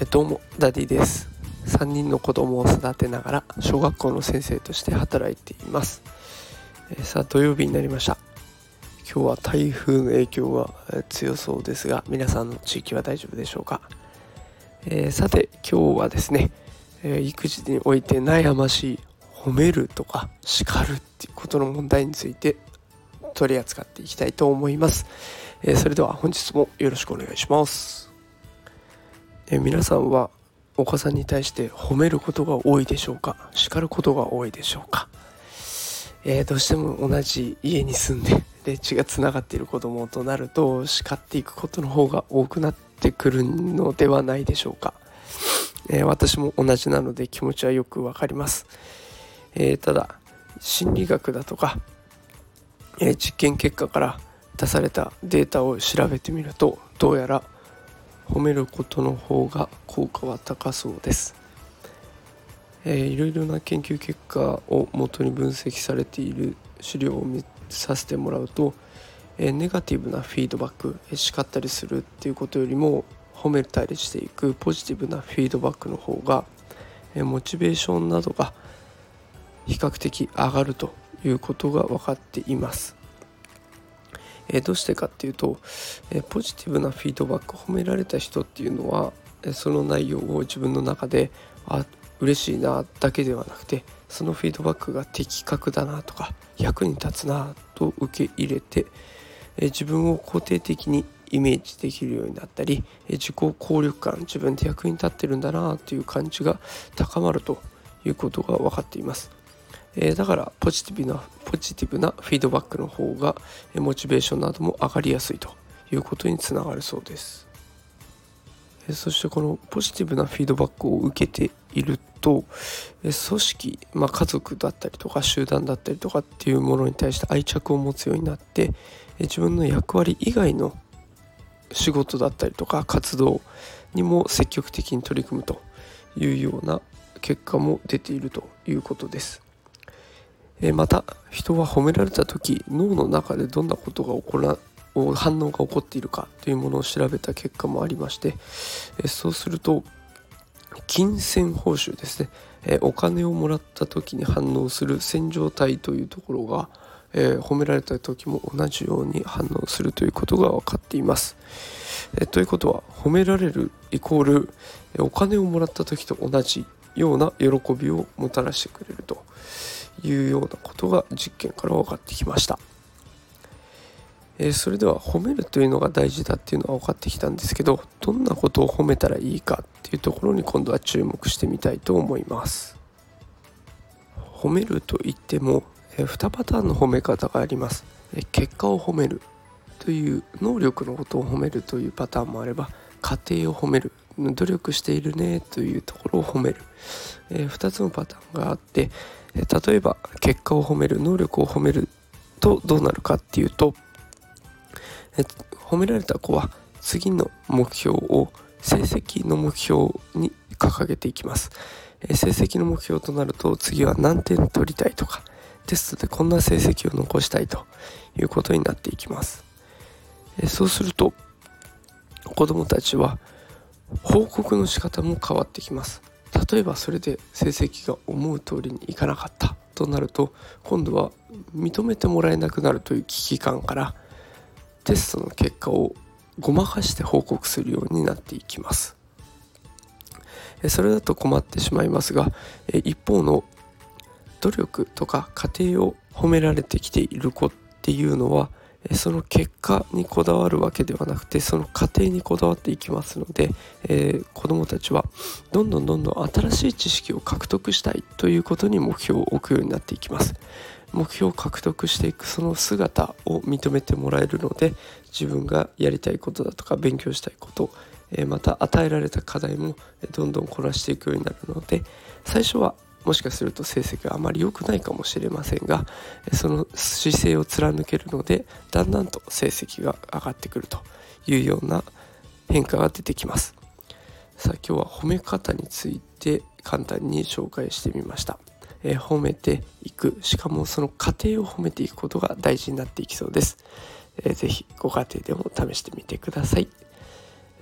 えどうもダディです。3人の子供を育てながら小学校の先生として働いています。えさあ土曜日になりました。今日は台風の影響が強そうですが皆さんの地域は大丈夫でしょうか、えー、さて今日はですね、えー、育児において悩ましい褒めるとか叱るっていうことの問題について取り扱っていきたいと思います、えー、それでは本日もよろしくお願いします。え皆さんはお子さんに対して褒めることが多いでしょうか？叱ることが多いでしょうか、えー、どうしても同じ家に住んでで血がつながっている子供となると叱っていくことの方が多くなってくるのではないでしょうか、えー、私も同じなので気持ちはよくわかります、えー、ただ心理学だとか、え実験結果から出されたデータを調べてみるとどうやら褒めることの方が効果は高そうです、えー、いろいろな研究結果をもとに分析されている資料を見させてもらうと、えー、ネガティブなフィードバック、えー、叱ったりするっていうことよりも褒めたりしていくポジティブなフィードバックの方が、えー、モチベーションなどが比較的上がるということが分かっていますえどうしてかっていうと、えポジティブなフィードバック褒められた人っていうのは、その内容を自分の中であ嬉しいなだけではなくてそのフィードバックが的確だなとか役に立つなと受け入れて、え自分を肯定的にイメージできるようになったり、え自己効力感自分で役に立ってるんだなという感じが高まるということが分かっています。え、だからポジティブなポジティブなフィードバックの方が、モチベーションなども上がりやすいということにつながるそうです、え、そしてこのポジティブなフィードバックを受けていると、え、組織、まあ、家族だったりとか集団だったりとかっていうものに対して愛着を持つようになって、え自分の役割以外の仕事だったりとか活動にも積極的に取り組むというような結果も出ているということです。えまた人は褒められた時脳の中でどんなことが起こら反応が起こっているかというものを調べた結果もありまして、えそうすると金銭報酬ですね、えお金をもらった時に反応する線状体というところが、え褒められた時も同じように反応するということが分かっています。えということは褒められるイコールお金をもらった時と同じような喜びをもたらしてくれるというようなことが実験から分かってきました。えー、それでは褒めるというのが大事だっていうのは分かってきたんですけどどんなことを褒めたらいいかっていうところに今度は注目してみたいと思います褒めるといっても、えー、2パターンの褒め方があります、えー、結果を褒めるという能力のことを褒めるというパターンもあれば家庭を褒める。努力しているねというところを褒める、えー、2つのパターンがあって例えば結果を褒める能力を褒めるとどうなるかっていうとえ褒められた子は次の目標を成績の目標に掲げていきます。え成績の目標となると次は何点取りたいとかテストでこんな成績を残したいということになっていきます。えそうすると子どもたちは報告の仕方も変わってきます。例えばそれで成績が思う通りにいかなかったとなると今度は認めてもらえなくなるという危機感からテストの結果をごまかして報告するようになっていきます。それだと困ってしまいますが一方の努力とか過程を褒められてきている子っていうのはその結果にこだわるわけではなくてその過程にこだわっていきますので、えー、子どもたちはどんどんどんどん新しい知識を獲得したいということに目標を置くようになっていきます。目標を獲得していくその姿を認めてもらえるので自分がやりたいことだとか勉強したいことまた与えられた課題もどんどんこなしていくようになるので最初はもしかすると成績があまり良くないかもしれませんがその姿勢を貫けるのでだんだんと成績が上がってくるというような変化が出てきます。さあ今日は褒め方について簡単に紹介してみました、えー、褒めていくしかもその過程を褒めていくことが大事になっていきそうです。えー、ぜご家庭でも試してみてください。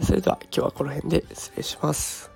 それでは今日はこの辺で失礼します。